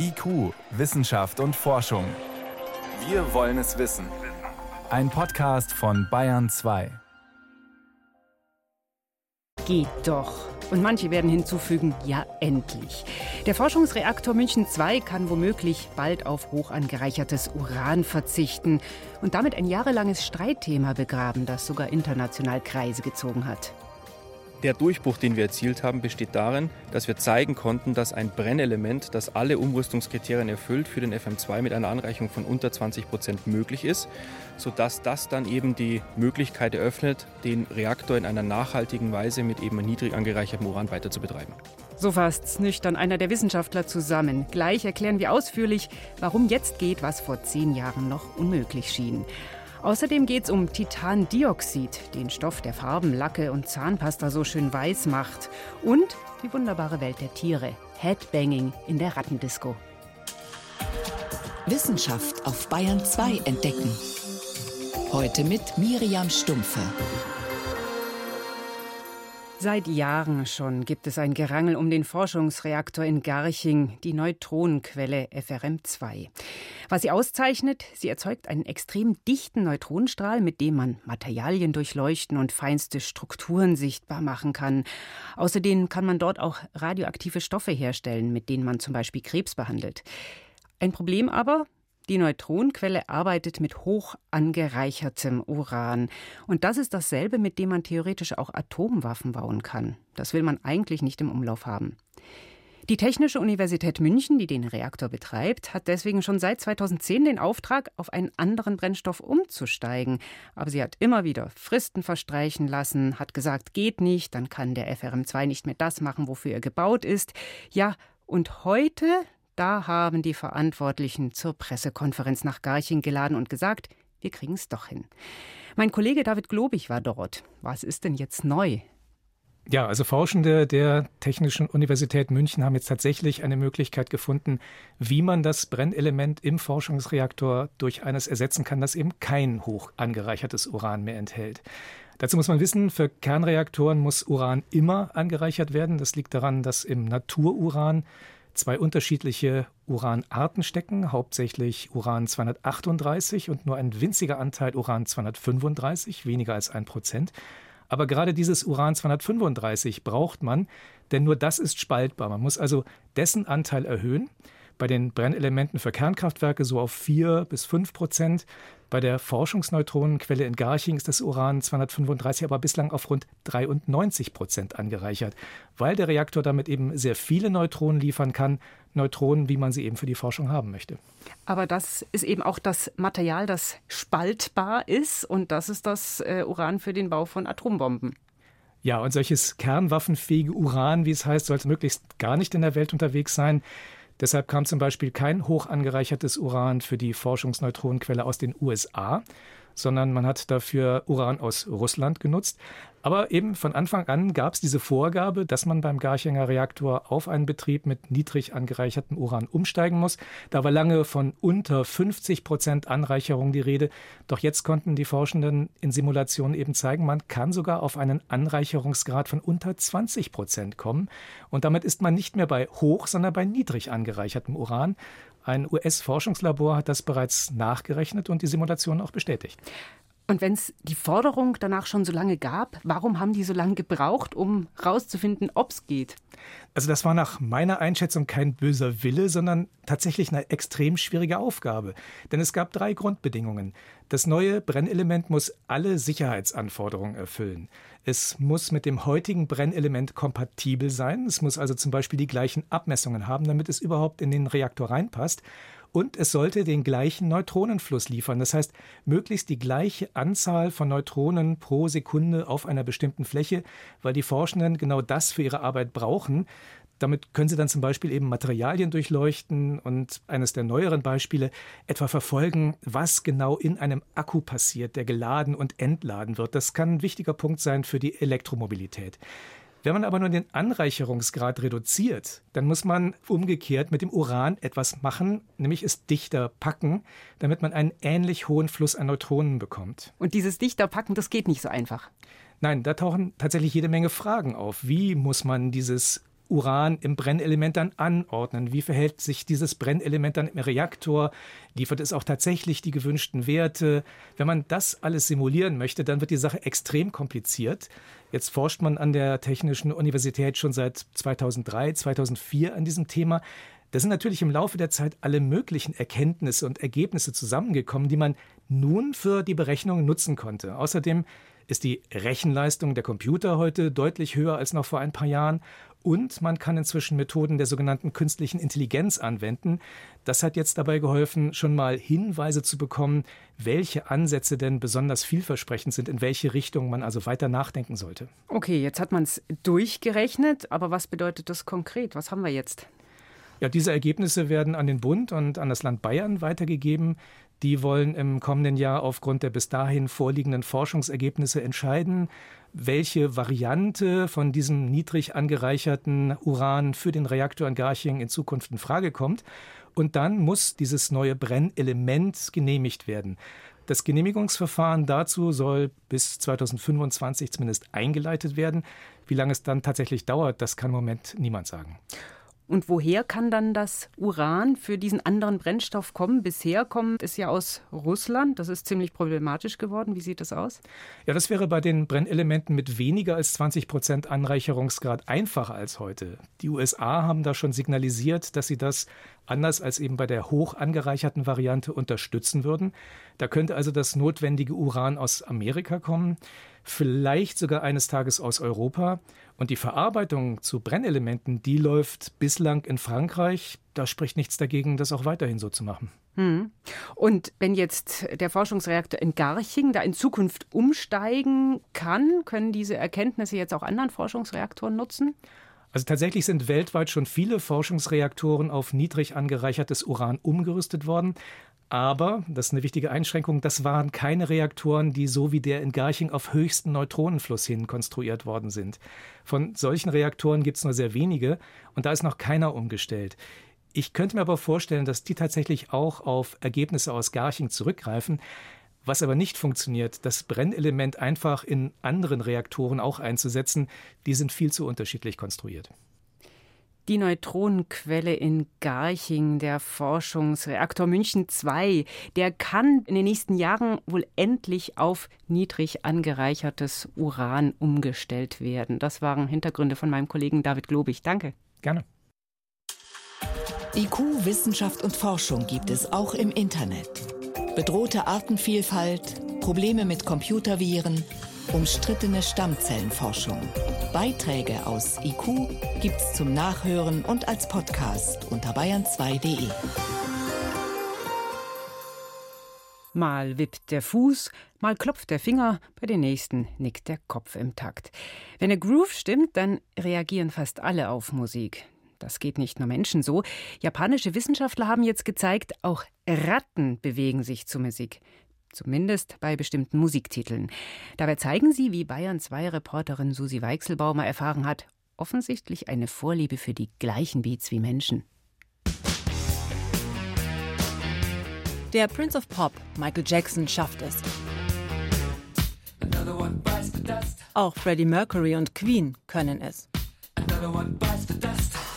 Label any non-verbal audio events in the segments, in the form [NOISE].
IQ, Wissenschaft und Forschung. Wir wollen es wissen. Ein Podcast von Bayern 2. Geht doch. Und manche werden hinzufügen, ja endlich. Der Forschungsreaktor München II kann womöglich bald auf hoch angereichertes Uran verzichten und damit ein jahrelanges Streitthema begraben, das sogar international Kreise gezogen hat. Der Durchbruch, den wir erzielt haben, besteht darin, dass wir zeigen konnten, dass ein Brennelement, das alle Umrüstungskriterien erfüllt, für den FM2 mit einer Anreichung von unter 20 Prozent möglich ist, sodass das dann eben die Möglichkeit eröffnet, den Reaktor in einer nachhaltigen Weise mit eben niedrig angereichertem Uran weiter zu betreiben. So fasst nüchtern einer der Wissenschaftler zusammen. Gleich erklären wir ausführlich, warum jetzt geht, was vor zehn Jahren noch unmöglich schien. Außerdem geht es um Titandioxid, den Stoff, der Farben, Lacke und Zahnpasta so schön weiß macht. Und die wunderbare Welt der Tiere. Headbanging in der Rattendisco. Wissenschaft auf Bayern 2 entdecken. Heute mit Miriam Stumpfe. Seit Jahren schon gibt es ein Gerangel um den Forschungsreaktor in Garching, die Neutronenquelle FRM2. Was sie auszeichnet, sie erzeugt einen extrem dichten Neutronenstrahl, mit dem man Materialien durchleuchten und feinste Strukturen sichtbar machen kann. Außerdem kann man dort auch radioaktive Stoffe herstellen, mit denen man zum Beispiel Krebs behandelt. Ein Problem aber, die Neutronenquelle arbeitet mit hoch angereichertem Uran. Und das ist dasselbe, mit dem man theoretisch auch Atomwaffen bauen kann. Das will man eigentlich nicht im Umlauf haben. Die Technische Universität München, die den Reaktor betreibt, hat deswegen schon seit 2010 den Auftrag, auf einen anderen Brennstoff umzusteigen. Aber sie hat immer wieder Fristen verstreichen lassen, hat gesagt, geht nicht, dann kann der FRM2 nicht mehr das machen, wofür er gebaut ist. Ja, und heute, da haben die Verantwortlichen zur Pressekonferenz nach Garching geladen und gesagt, wir kriegen es doch hin. Mein Kollege David Globig war dort. Was ist denn jetzt neu? Ja, also Forschende der Technischen Universität München haben jetzt tatsächlich eine Möglichkeit gefunden, wie man das Brennelement im Forschungsreaktor durch eines ersetzen kann, das eben kein hoch angereichertes Uran mehr enthält. Dazu muss man wissen, für Kernreaktoren muss Uran immer angereichert werden. Das liegt daran, dass im Natururan zwei unterschiedliche Uranarten stecken, hauptsächlich Uran 238 und nur ein winziger Anteil Uran 235, weniger als ein Prozent. Aber gerade dieses Uran 235 braucht man, denn nur das ist spaltbar. Man muss also dessen Anteil erhöhen bei den Brennelementen für Kernkraftwerke so auf 4 bis 5 Prozent. Bei der Forschungsneutronenquelle in Garching ist das Uran 235 aber bislang auf rund 93 Prozent angereichert, weil der Reaktor damit eben sehr viele Neutronen liefern kann, Neutronen, wie man sie eben für die Forschung haben möchte. Aber das ist eben auch das Material, das spaltbar ist und das ist das äh, Uran für den Bau von Atombomben. Ja, und solches kernwaffenfähige Uran, wie es heißt, sollte möglichst gar nicht in der Welt unterwegs sein. Deshalb kam zum Beispiel kein hoch angereichertes Uran für die Forschungsneutronenquelle aus den USA, sondern man hat dafür Uran aus Russland genutzt. Aber eben von Anfang an gab es diese Vorgabe, dass man beim Garchinger Reaktor auf einen Betrieb mit niedrig angereichertem Uran umsteigen muss. Da war lange von unter 50 Prozent Anreicherung die Rede. Doch jetzt konnten die Forschenden in Simulationen eben zeigen, man kann sogar auf einen Anreicherungsgrad von unter 20 Prozent kommen. Und damit ist man nicht mehr bei hoch, sondern bei niedrig angereichertem Uran. Ein US-Forschungslabor hat das bereits nachgerechnet und die Simulation auch bestätigt. Und wenn es die Forderung danach schon so lange gab, warum haben die so lange gebraucht, um herauszufinden, ob es geht? Also das war nach meiner Einschätzung kein böser Wille, sondern tatsächlich eine extrem schwierige Aufgabe. Denn es gab drei Grundbedingungen. Das neue Brennelement muss alle Sicherheitsanforderungen erfüllen. Es muss mit dem heutigen Brennelement kompatibel sein. Es muss also zum Beispiel die gleichen Abmessungen haben, damit es überhaupt in den Reaktor reinpasst und es sollte den gleichen Neutronenfluss liefern. Das heißt, möglichst die gleiche Anzahl von Neutronen pro Sekunde auf einer bestimmten Fläche, weil die Forschenden genau das für ihre Arbeit brauchen. Damit können Sie dann zum Beispiel eben Materialien durchleuchten und eines der neueren Beispiele etwa verfolgen, was genau in einem Akku passiert, der geladen und entladen wird. Das kann ein wichtiger Punkt sein für die Elektromobilität. Wenn man aber nur den Anreicherungsgrad reduziert, dann muss man umgekehrt mit dem Uran etwas machen, nämlich es dichter packen, damit man einen ähnlich hohen Fluss an Neutronen bekommt. Und dieses dichter packen, das geht nicht so einfach. Nein, da tauchen tatsächlich jede Menge Fragen auf. Wie muss man dieses Uran im Brennelement dann anordnen? Wie verhält sich dieses Brennelement dann im Reaktor? Liefert es auch tatsächlich die gewünschten Werte? Wenn man das alles simulieren möchte, dann wird die Sache extrem kompliziert. Jetzt forscht man an der Technischen Universität schon seit 2003, 2004 an diesem Thema. Da sind natürlich im Laufe der Zeit alle möglichen Erkenntnisse und Ergebnisse zusammengekommen, die man nun für die Berechnungen nutzen konnte. Außerdem ist die Rechenleistung der Computer heute deutlich höher als noch vor ein paar Jahren und man kann inzwischen Methoden der sogenannten künstlichen Intelligenz anwenden. Das hat jetzt dabei geholfen, schon mal Hinweise zu bekommen, welche Ansätze denn besonders vielversprechend sind, in welche Richtung man also weiter nachdenken sollte. Okay, jetzt hat man es durchgerechnet, aber was bedeutet das konkret? Was haben wir jetzt? Ja, diese Ergebnisse werden an den Bund und an das Land Bayern weitergegeben. Die wollen im kommenden Jahr aufgrund der bis dahin vorliegenden Forschungsergebnisse entscheiden, welche Variante von diesem niedrig angereicherten Uran für den Reaktor in Garching in Zukunft in Frage kommt. Und dann muss dieses neue Brennelement genehmigt werden. Das Genehmigungsverfahren dazu soll bis 2025 zumindest eingeleitet werden. Wie lange es dann tatsächlich dauert, das kann im Moment niemand sagen. Und woher kann dann das Uran für diesen anderen Brennstoff kommen? Bisher kommt es ja aus Russland. Das ist ziemlich problematisch geworden. Wie sieht das aus? Ja, das wäre bei den Brennelementen mit weniger als 20 Prozent Anreicherungsgrad einfacher als heute. Die USA haben da schon signalisiert, dass sie das anders als eben bei der hoch angereicherten Variante unterstützen würden. Da könnte also das notwendige Uran aus Amerika kommen, vielleicht sogar eines Tages aus Europa. Und die Verarbeitung zu Brennelementen, die läuft bislang in Frankreich. Da spricht nichts dagegen, das auch weiterhin so zu machen. Hm. Und wenn jetzt der Forschungsreaktor in Garching da in Zukunft umsteigen kann, können diese Erkenntnisse jetzt auch anderen Forschungsreaktoren nutzen? Also tatsächlich sind weltweit schon viele Forschungsreaktoren auf niedrig angereichertes Uran umgerüstet worden. Aber, das ist eine wichtige Einschränkung, das waren keine Reaktoren, die so wie der in Garching auf höchsten Neutronenfluss hin konstruiert worden sind. Von solchen Reaktoren gibt es nur sehr wenige und da ist noch keiner umgestellt. Ich könnte mir aber vorstellen, dass die tatsächlich auch auf Ergebnisse aus Garching zurückgreifen. Was aber nicht funktioniert, das Brennelement einfach in anderen Reaktoren auch einzusetzen, die sind viel zu unterschiedlich konstruiert. Die Neutronenquelle in Garching, der Forschungsreaktor München II, der kann in den nächsten Jahren wohl endlich auf niedrig angereichertes Uran umgestellt werden. Das waren Hintergründe von meinem Kollegen David Globig. Danke. Gerne. IQ, Wissenschaft und Forschung gibt es auch im Internet. Bedrohte Artenvielfalt, Probleme mit Computerviren, umstrittene Stammzellenforschung. Beiträge aus IQ gibt's zum Nachhören und als Podcast unter bayern2.de. Mal wippt der Fuß, mal klopft der Finger, bei den nächsten nickt der Kopf im Takt. Wenn der Groove stimmt, dann reagieren fast alle auf Musik. Das geht nicht nur Menschen so. Japanische Wissenschaftler haben jetzt gezeigt, auch Ratten bewegen sich zur Musik zumindest bei bestimmten Musiktiteln. Dabei zeigen sie, wie Bayern 2 Reporterin Susi Weichselbaumer erfahren hat, offensichtlich eine Vorliebe für die gleichen Beats wie Menschen. Der Prince of Pop, Michael Jackson, schafft es. Auch Freddie Mercury und Queen können es.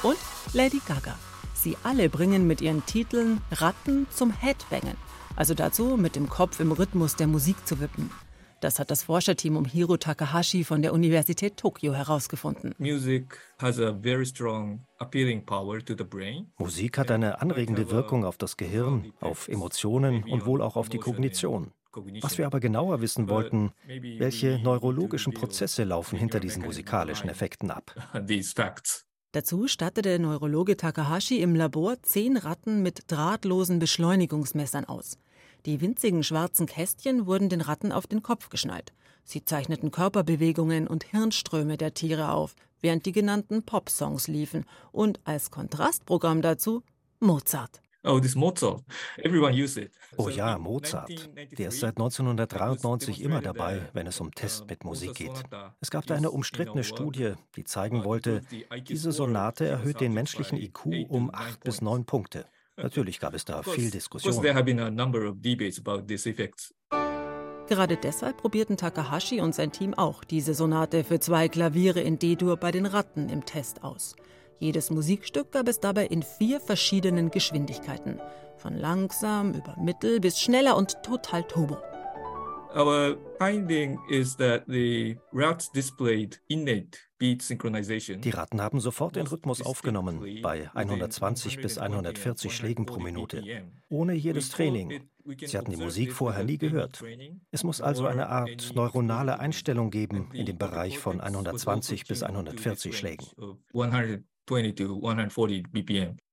Und Lady Gaga. Sie alle bringen mit ihren Titeln Ratten zum Headbangen also dazu, mit dem Kopf im Rhythmus der Musik zu wippen. Das hat das Forscherteam um Hiro Takahashi von der Universität Tokio herausgefunden. Musik hat eine anregende Wirkung auf das Gehirn, auf Emotionen und wohl auch auf die Kognition. Was wir aber genauer wissen wollten, welche neurologischen Prozesse laufen hinter diesen musikalischen Effekten ab. [LAUGHS] Dazu stattete Neurologe Takahashi im Labor zehn Ratten mit drahtlosen Beschleunigungsmessern aus. Die winzigen schwarzen Kästchen wurden den Ratten auf den Kopf geschnallt. Sie zeichneten Körperbewegungen und Hirnströme der Tiere auf, während die genannten Pop-Songs liefen und als Kontrastprogramm dazu Mozart. Oh, this Mozart. Everyone use it. Oh ja, Mozart. Der ist seit 1993 immer dabei, wenn es um Tests mit Musik geht. Es gab da eine umstrittene Studie, die zeigen wollte, diese Sonate erhöht den menschlichen IQ um acht bis neun Punkte. Natürlich gab es da viel Diskussion. Gerade deshalb probierten Takahashi und sein Team auch diese Sonate für zwei Klaviere in D-Dur bei den Ratten im Test aus. Jedes Musikstück gab es dabei in vier verschiedenen Geschwindigkeiten. Von langsam über mittel bis schneller und total turbo. Our finding is that the rats displayed innate die Ratten haben sofort den Rhythmus aufgenommen, bei 120 bis 140 Schlägen pro Minute, ohne jedes Training. Sie hatten die Musik vorher nie gehört. Es muss also eine Art neuronale Einstellung geben in dem Bereich von 120 bis 140 Schlägen.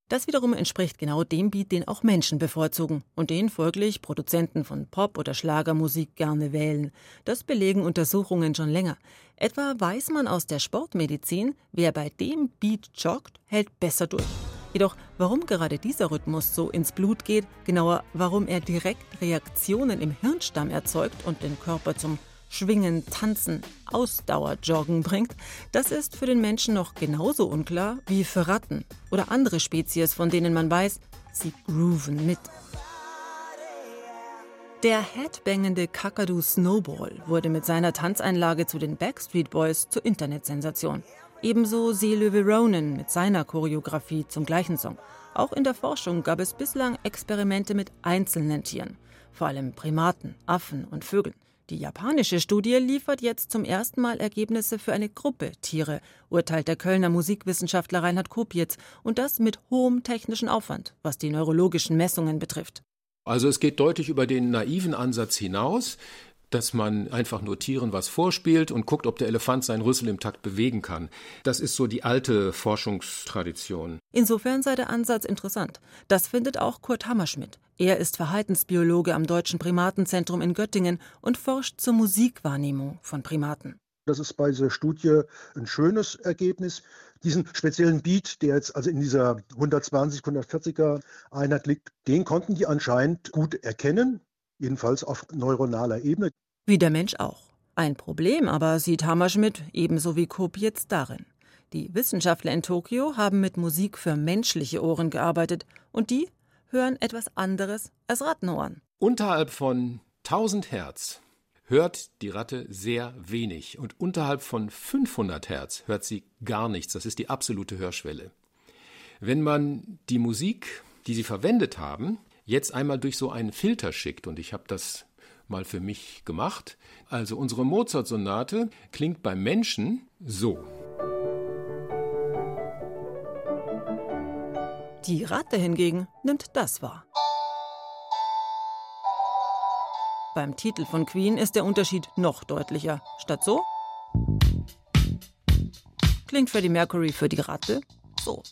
Das wiederum entspricht genau dem Beat, den auch Menschen bevorzugen und den folglich Produzenten von Pop- oder Schlagermusik gerne wählen. Das belegen Untersuchungen schon länger. Etwa weiß man aus der Sportmedizin, wer bei dem Beat joggt, hält besser durch. Jedoch, warum gerade dieser Rhythmus so ins Blut geht, genauer, warum er direkt Reaktionen im Hirnstamm erzeugt und den Körper zum Schwingen, Tanzen, Ausdauerjoggen bringt, das ist für den Menschen noch genauso unklar wie für Ratten oder andere Spezies, von denen man weiß, sie grooven mit. Der headbangende Kakadu Snowball wurde mit seiner Tanzeinlage zu den Backstreet Boys zur Internetsensation. Ebenso Seelöwe Ronan mit seiner Choreografie zum gleichen Song. Auch in der Forschung gab es bislang Experimente mit einzelnen Tieren, vor allem Primaten, Affen und Vögeln. Die japanische Studie liefert jetzt zum ersten Mal Ergebnisse für eine Gruppe Tiere, urteilt der Kölner Musikwissenschaftler Reinhard Kopietz, und das mit hohem technischen Aufwand, was die neurologischen Messungen betrifft. Also es geht deutlich über den naiven Ansatz hinaus dass man einfach nur Tieren was vorspielt und guckt, ob der Elefant seinen Rüssel im Takt bewegen kann. Das ist so die alte Forschungstradition. Insofern sei der Ansatz interessant. Das findet auch Kurt Hammerschmidt. Er ist Verhaltensbiologe am Deutschen Primatenzentrum in Göttingen und forscht zur Musikwahrnehmung von Primaten. Das ist bei dieser Studie ein schönes Ergebnis. Diesen speziellen Beat, der jetzt also in dieser 120, 140er Einheit liegt, den konnten die anscheinend gut erkennen jedenfalls auf neuronaler Ebene. Wie der Mensch auch. Ein Problem aber sieht Hammerschmidt ebenso wie Koop jetzt darin. Die Wissenschaftler in Tokio haben mit Musik für menschliche Ohren gearbeitet und die hören etwas anderes als Rattenohren. Unterhalb von 1000 Hertz hört die Ratte sehr wenig und unterhalb von 500 Hertz hört sie gar nichts. Das ist die absolute Hörschwelle. Wenn man die Musik, die sie verwendet haben, jetzt einmal durch so einen Filter schickt. Und ich habe das mal für mich gemacht. Also unsere Mozart-Sonate klingt beim Menschen so. Die Ratte hingegen nimmt das wahr. Beim Titel von Queen ist der Unterschied noch deutlicher. Statt so klingt Freddie Mercury für die Ratte so.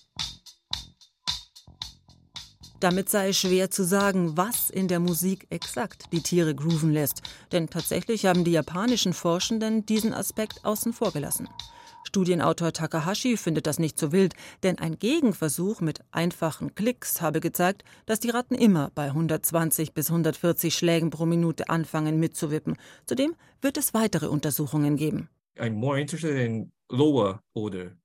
Damit sei schwer zu sagen, was in der Musik exakt die Tiere grooven lässt, denn tatsächlich haben die japanischen Forschenden diesen Aspekt außen vor gelassen. Studienautor Takahashi findet das nicht so wild, denn ein Gegenversuch mit einfachen Klicks habe gezeigt, dass die Ratten immer bei 120 bis 140 Schlägen pro Minute anfangen mitzuwippen. Zudem wird es weitere Untersuchungen geben. I'm more interested in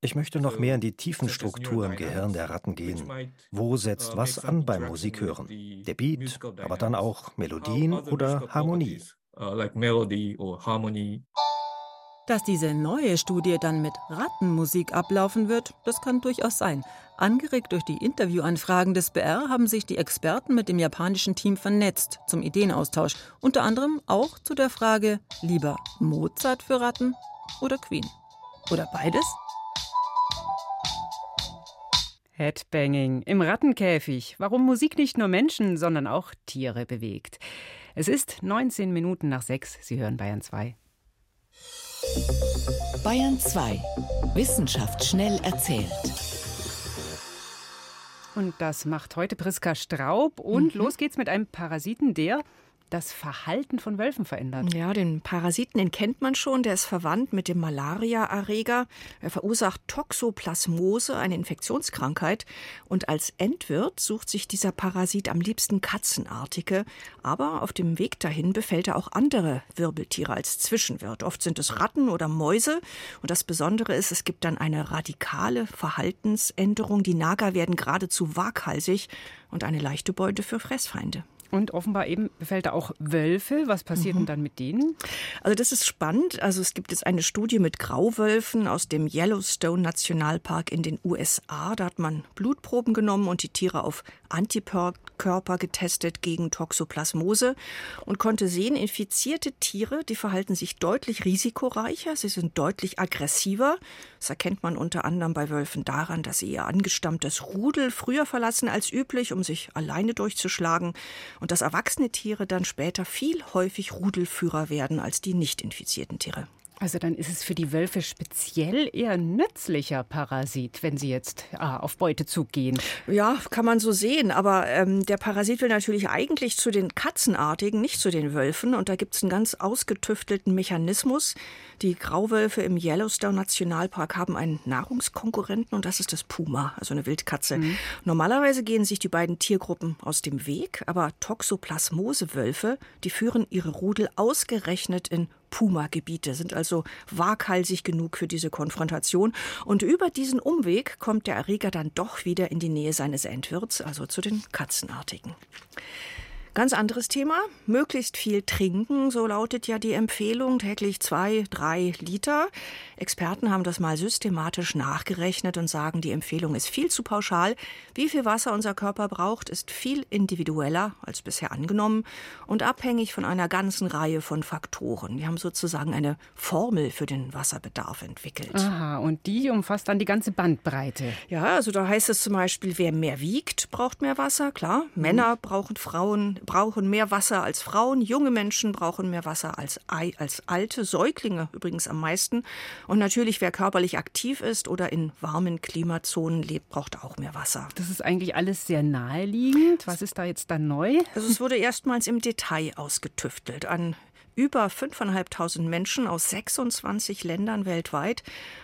ich möchte noch mehr in die tiefen Struktur im Gehirn der Ratten gehen. Wo setzt was an beim Musikhören? Der Beat, aber dann auch Melodien oder Harmonie. Dass diese neue Studie dann mit Rattenmusik ablaufen wird, das kann durchaus sein. Angeregt durch die Interviewanfragen des BR haben sich die Experten mit dem japanischen Team vernetzt zum Ideenaustausch. Unter anderem auch zu der Frage, lieber Mozart für Ratten oder Queen. Oder beides? Headbanging im Rattenkäfig. Warum Musik nicht nur Menschen, sondern auch Tiere bewegt. Es ist 19 Minuten nach 6. Sie hören Bayern 2. Bayern 2. Wissenschaft schnell erzählt. Und das macht heute Priska Straub. Und mhm. los geht's mit einem Parasiten, der das Verhalten von Wölfen verändert. Ja, den Parasiten, den kennt man schon. Der ist verwandt mit dem Malaria-Erreger. Er verursacht Toxoplasmose, eine Infektionskrankheit. Und als Endwirt sucht sich dieser Parasit am liebsten Katzenartige. Aber auf dem Weg dahin befällt er auch andere Wirbeltiere als Zwischenwirt. Oft sind es Ratten oder Mäuse. Und das Besondere ist, es gibt dann eine radikale Verhaltensänderung. Die Nager werden geradezu waghalsig und eine leichte Beute für Fressfeinde. Und offenbar eben befällt er auch Wölfe. Was passiert mhm. denn dann mit denen? Also das ist spannend. Also es gibt jetzt eine Studie mit Grauwölfen aus dem Yellowstone Nationalpark in den USA. Da hat man Blutproben genommen und die Tiere auf Antikörper getestet gegen Toxoplasmose und konnte sehen, infizierte Tiere, die verhalten sich deutlich risikoreicher, sie sind deutlich aggressiver. Das erkennt man unter anderem bei Wölfen daran, dass sie ihr angestammtes Rudel früher verlassen als üblich, um sich alleine durchzuschlagen und dass erwachsene Tiere dann später viel häufig Rudelführer werden als die nicht infizierten Tiere. Also dann ist es für die Wölfe speziell eher nützlicher Parasit, wenn sie jetzt ah, auf Beutezug gehen. Ja, kann man so sehen. Aber ähm, der Parasit will natürlich eigentlich zu den Katzenartigen, nicht zu den Wölfen. Und da gibt es einen ganz ausgetüftelten Mechanismus. Die Grauwölfe im Yellowstone Nationalpark haben einen Nahrungskonkurrenten und das ist das Puma, also eine Wildkatze. Mhm. Normalerweise gehen sich die beiden Tiergruppen aus dem Weg, aber Toxoplasmose-Wölfe, die führen ihre Rudel ausgerechnet in Puma-Gebiete, sind also waghalsig genug für diese Konfrontation. Und über diesen Umweg kommt der Erreger dann doch wieder in die Nähe seines Endwirts, also zu den Katzenartigen. Ganz anderes Thema. Möglichst viel trinken, so lautet ja die Empfehlung, täglich zwei, drei Liter. Experten haben das mal systematisch nachgerechnet und sagen, die Empfehlung ist viel zu pauschal. Wie viel Wasser unser Körper braucht, ist viel individueller als bisher angenommen und abhängig von einer ganzen Reihe von Faktoren. Wir haben sozusagen eine Formel für den Wasserbedarf entwickelt. Aha, und die umfasst dann die ganze Bandbreite. Ja, also da heißt es zum Beispiel, wer mehr wiegt, braucht mehr Wasser, klar. Männer brauchen Frauen brauchen mehr Wasser als Frauen, junge Menschen brauchen mehr Wasser als, als alte, Säuglinge übrigens am meisten. Und natürlich, wer körperlich aktiv ist oder in warmen Klimazonen lebt, braucht auch mehr Wasser. Das ist eigentlich alles sehr naheliegend. Was ist da jetzt dann neu? Also es wurde erstmals im Detail ausgetüftelt an über 5.500 Menschen aus 26 Ländern weltweit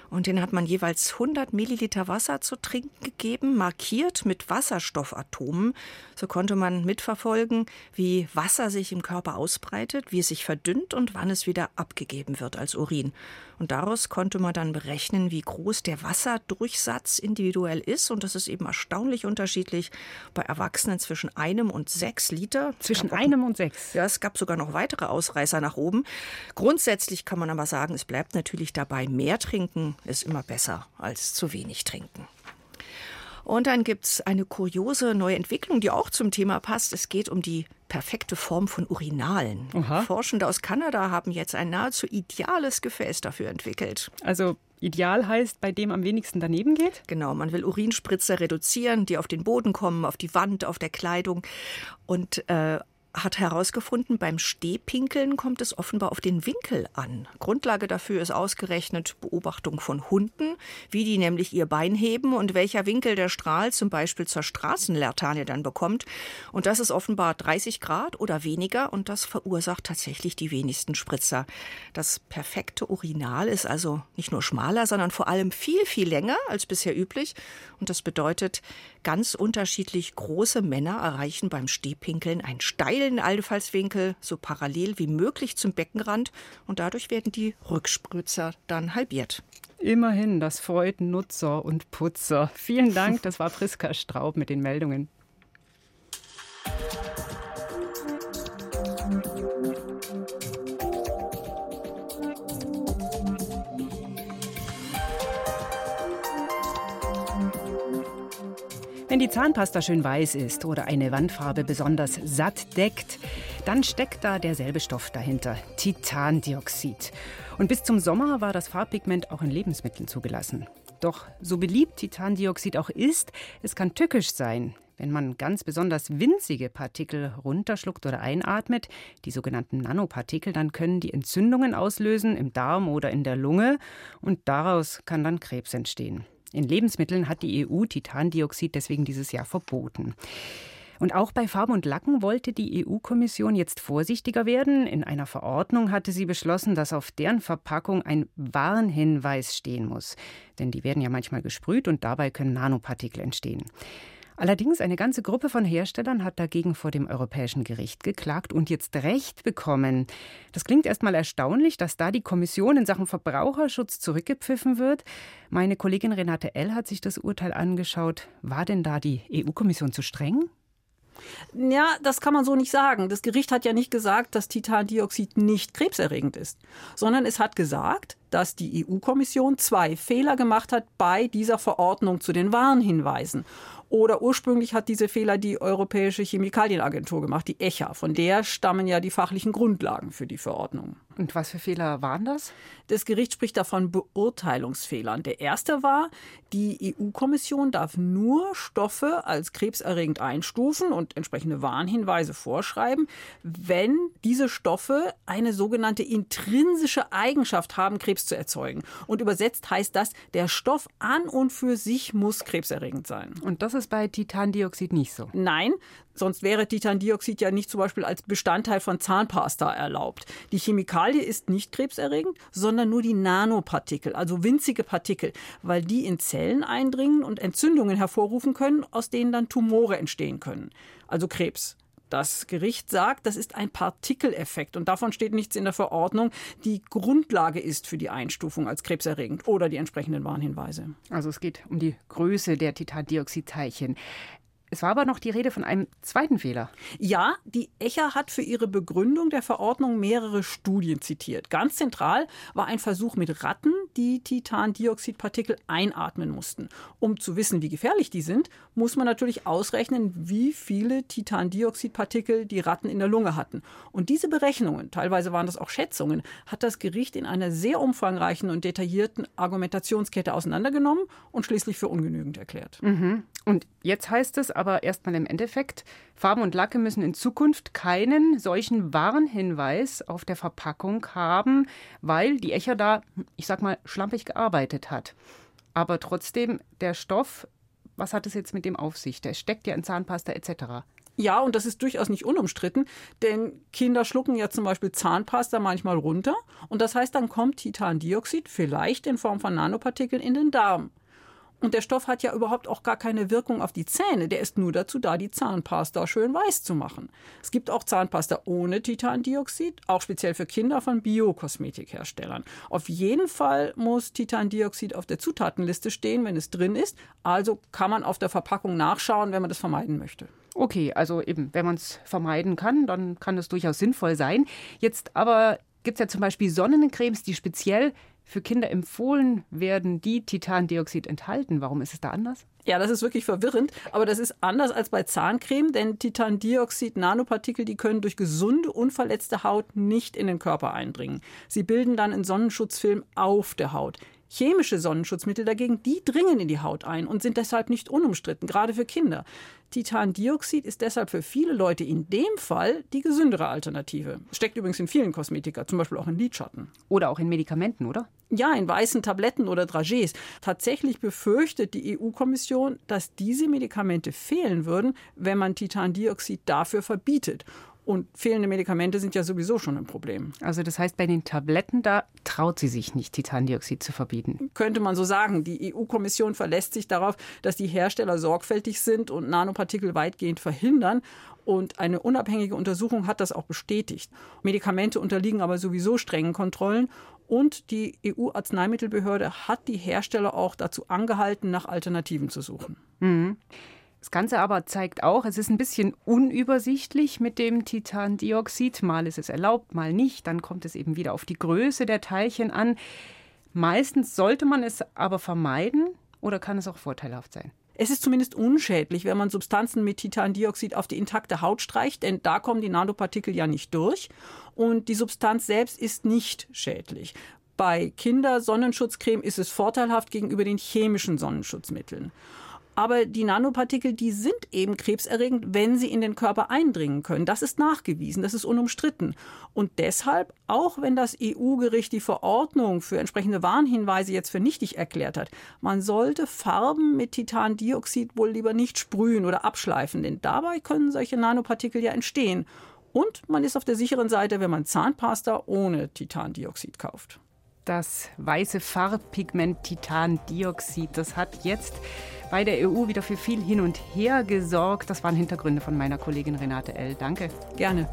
und denen hat man jeweils 100 Milliliter Wasser zu trinken gegeben, markiert mit Wasserstoffatomen. So konnte man mitverfolgen, wie Wasser sich im Körper ausbreitet, wie es sich verdünnt und wann es wieder abgegeben wird als Urin. Und daraus konnte man dann berechnen, wie groß der Wasserdurchsatz individuell ist. Und das ist eben erstaunlich unterschiedlich bei Erwachsenen zwischen einem und sechs Liter. Zwischen einem und sechs? Ja, es gab sogar noch weitere Ausreißer nach oben. Grundsätzlich kann man aber sagen, es bleibt natürlich dabei, mehr trinken ist immer besser als zu wenig trinken. Und dann gibt es eine kuriose neue Entwicklung, die auch zum Thema passt. Es geht um die perfekte Form von Urinalen. Aha. Forschende aus Kanada haben jetzt ein nahezu ideales Gefäß dafür entwickelt. Also Ideal heißt, bei dem am wenigsten daneben geht? Genau, man will Urinspritzer reduzieren, die auf den Boden kommen, auf die Wand, auf der Kleidung. Und äh, hat herausgefunden, beim Stehpinkeln kommt es offenbar auf den Winkel an. Grundlage dafür ist ausgerechnet Beobachtung von Hunden, wie die nämlich ihr Bein heben und welcher Winkel der Strahl zum Beispiel zur Straßenlertanie dann bekommt. Und das ist offenbar 30 Grad oder weniger und das verursacht tatsächlich die wenigsten Spritzer. Das perfekte Urinal ist also nicht nur schmaler, sondern vor allem viel, viel länger als bisher üblich. Und das bedeutet, ganz unterschiedlich große Männer erreichen beim Stehpinkeln einen steilen Einfallswinkel so parallel wie möglich zum Beckenrand und dadurch werden die Rückspritzer dann halbiert. Immerhin, das freut Nutzer und Putzer. Vielen Dank, das war Priska Straub mit den Meldungen. Wenn die Zahnpasta schön weiß ist oder eine Wandfarbe besonders satt deckt, dann steckt da derselbe Stoff dahinter, Titandioxid. Und bis zum Sommer war das Farbpigment auch in Lebensmitteln zugelassen. Doch so beliebt Titandioxid auch ist, es kann tückisch sein. Wenn man ganz besonders winzige Partikel runterschluckt oder einatmet, die sogenannten Nanopartikel, dann können die Entzündungen auslösen im Darm oder in der Lunge und daraus kann dann Krebs entstehen. In Lebensmitteln hat die EU Titandioxid deswegen dieses Jahr verboten. Und auch bei Farben und Lacken wollte die EU-Kommission jetzt vorsichtiger werden. In einer Verordnung hatte sie beschlossen, dass auf deren Verpackung ein Warnhinweis stehen muss. Denn die werden ja manchmal gesprüht und dabei können Nanopartikel entstehen. Allerdings eine ganze Gruppe von Herstellern hat dagegen vor dem Europäischen Gericht geklagt und jetzt Recht bekommen. Das klingt erstmal erstaunlich, dass da die Kommission in Sachen Verbraucherschutz zurückgepfiffen wird. Meine Kollegin Renate L. hat sich das Urteil angeschaut. War denn da die EU-Kommission zu streng? Ja, das kann man so nicht sagen. Das Gericht hat ja nicht gesagt, dass Titandioxid nicht krebserregend ist, sondern es hat gesagt, dass die EU-Kommission zwei Fehler gemacht hat bei dieser Verordnung zu den Warnhinweisen. Oder ursprünglich hat diese Fehler die Europäische Chemikalienagentur gemacht, die ECHA. Von der stammen ja die fachlichen Grundlagen für die Verordnung. Und was für Fehler waren das? Das Gericht spricht davon Beurteilungsfehlern. Der erste war, die EU-Kommission darf nur Stoffe als krebserregend einstufen und entsprechende Warnhinweise vorschreiben, wenn diese Stoffe eine sogenannte intrinsische Eigenschaft haben, Krebs zu erzeugen. Und übersetzt heißt das, der Stoff an und für sich muss krebserregend sein. Und das ist bei Titandioxid nicht so? Nein, Sonst wäre Titandioxid ja nicht zum Beispiel als Bestandteil von Zahnpasta erlaubt. Die Chemikalie ist nicht krebserregend, sondern nur die Nanopartikel, also winzige Partikel, weil die in Zellen eindringen und Entzündungen hervorrufen können, aus denen dann Tumore entstehen können, also Krebs. Das Gericht sagt, das ist ein Partikeleffekt und davon steht nichts in der Verordnung, die Grundlage ist für die Einstufung als krebserregend oder die entsprechenden Warnhinweise. Also es geht um die Größe der Titandioxidteilchen. Es war aber noch die Rede von einem zweiten Fehler. Ja, die ECHA hat für ihre Begründung der Verordnung mehrere Studien zitiert. Ganz zentral war ein Versuch mit Ratten, die Titandioxidpartikel einatmen mussten. Um zu wissen, wie gefährlich die sind, muss man natürlich ausrechnen, wie viele Titandioxidpartikel die Ratten in der Lunge hatten. Und diese Berechnungen, teilweise waren das auch Schätzungen, hat das Gericht in einer sehr umfangreichen und detaillierten Argumentationskette auseinandergenommen und schließlich für ungenügend erklärt. Mhm. Und jetzt heißt es aber erstmal im Endeffekt, Farben und Lacke müssen in Zukunft keinen solchen Warnhinweis auf der Verpackung haben, weil die Echer da, ich sag mal, schlampig gearbeitet hat. Aber trotzdem, der Stoff, was hat es jetzt mit dem auf sich? Der steckt ja in Zahnpasta etc. Ja, und das ist durchaus nicht unumstritten, denn Kinder schlucken ja zum Beispiel Zahnpasta manchmal runter und das heißt, dann kommt Titandioxid vielleicht in Form von Nanopartikeln in den Darm. Und der Stoff hat ja überhaupt auch gar keine Wirkung auf die Zähne. Der ist nur dazu da, die Zahnpasta schön weiß zu machen. Es gibt auch Zahnpasta ohne Titandioxid, auch speziell für Kinder von Biokosmetikherstellern. Auf jeden Fall muss Titandioxid auf der Zutatenliste stehen, wenn es drin ist. Also kann man auf der Verpackung nachschauen, wenn man das vermeiden möchte. Okay, also eben, wenn man es vermeiden kann, dann kann es durchaus sinnvoll sein. Jetzt aber gibt es ja zum Beispiel Sonnencremes, die speziell für Kinder empfohlen werden, die Titandioxid enthalten. Warum ist es da anders? Ja, das ist wirklich verwirrend, aber das ist anders als bei Zahncreme, denn Titandioxid-Nanopartikel, die können durch gesunde, unverletzte Haut nicht in den Körper eindringen. Sie bilden dann einen Sonnenschutzfilm auf der Haut. Chemische Sonnenschutzmittel dagegen, die dringen in die Haut ein und sind deshalb nicht unumstritten, gerade für Kinder. Titandioxid ist deshalb für viele Leute in dem Fall die gesündere Alternative. Steckt übrigens in vielen Kosmetika, zum Beispiel auch in Lidschatten. Oder auch in Medikamenten, oder? Ja, in weißen Tabletten oder Dragees. Tatsächlich befürchtet die EU-Kommission, dass diese Medikamente fehlen würden, wenn man Titandioxid dafür verbietet. Und fehlende Medikamente sind ja sowieso schon ein Problem. Also das heißt, bei den Tabletten, da traut sie sich nicht, Titandioxid zu verbieten. Könnte man so sagen. Die EU-Kommission verlässt sich darauf, dass die Hersteller sorgfältig sind und Nanopartikel weitgehend verhindern. Und eine unabhängige Untersuchung hat das auch bestätigt. Medikamente unterliegen aber sowieso strengen Kontrollen. Und die EU-Arzneimittelbehörde hat die Hersteller auch dazu angehalten, nach Alternativen zu suchen. Mhm. Das Ganze aber zeigt auch, es ist ein bisschen unübersichtlich mit dem Titandioxid. Mal ist es erlaubt, mal nicht. Dann kommt es eben wieder auf die Größe der Teilchen an. Meistens sollte man es aber vermeiden oder kann es auch vorteilhaft sein? Es ist zumindest unschädlich, wenn man Substanzen mit Titandioxid auf die intakte Haut streicht, denn da kommen die Nanopartikel ja nicht durch. Und die Substanz selbst ist nicht schädlich. Bei Kindersonnenschutzcreme ist es vorteilhaft gegenüber den chemischen Sonnenschutzmitteln. Aber die Nanopartikel, die sind eben krebserregend, wenn sie in den Körper eindringen können. Das ist nachgewiesen, das ist unumstritten. Und deshalb, auch wenn das EU-Gericht die Verordnung für entsprechende Warnhinweise jetzt für nichtig erklärt hat, man sollte Farben mit Titandioxid wohl lieber nicht sprühen oder abschleifen, denn dabei können solche Nanopartikel ja entstehen. Und man ist auf der sicheren Seite, wenn man Zahnpasta ohne Titandioxid kauft. Das weiße Farbpigment Titandioxid, das hat jetzt bei der EU wieder für viel Hin und Her gesorgt. Das waren Hintergründe von meiner Kollegin Renate L. Danke. Gerne.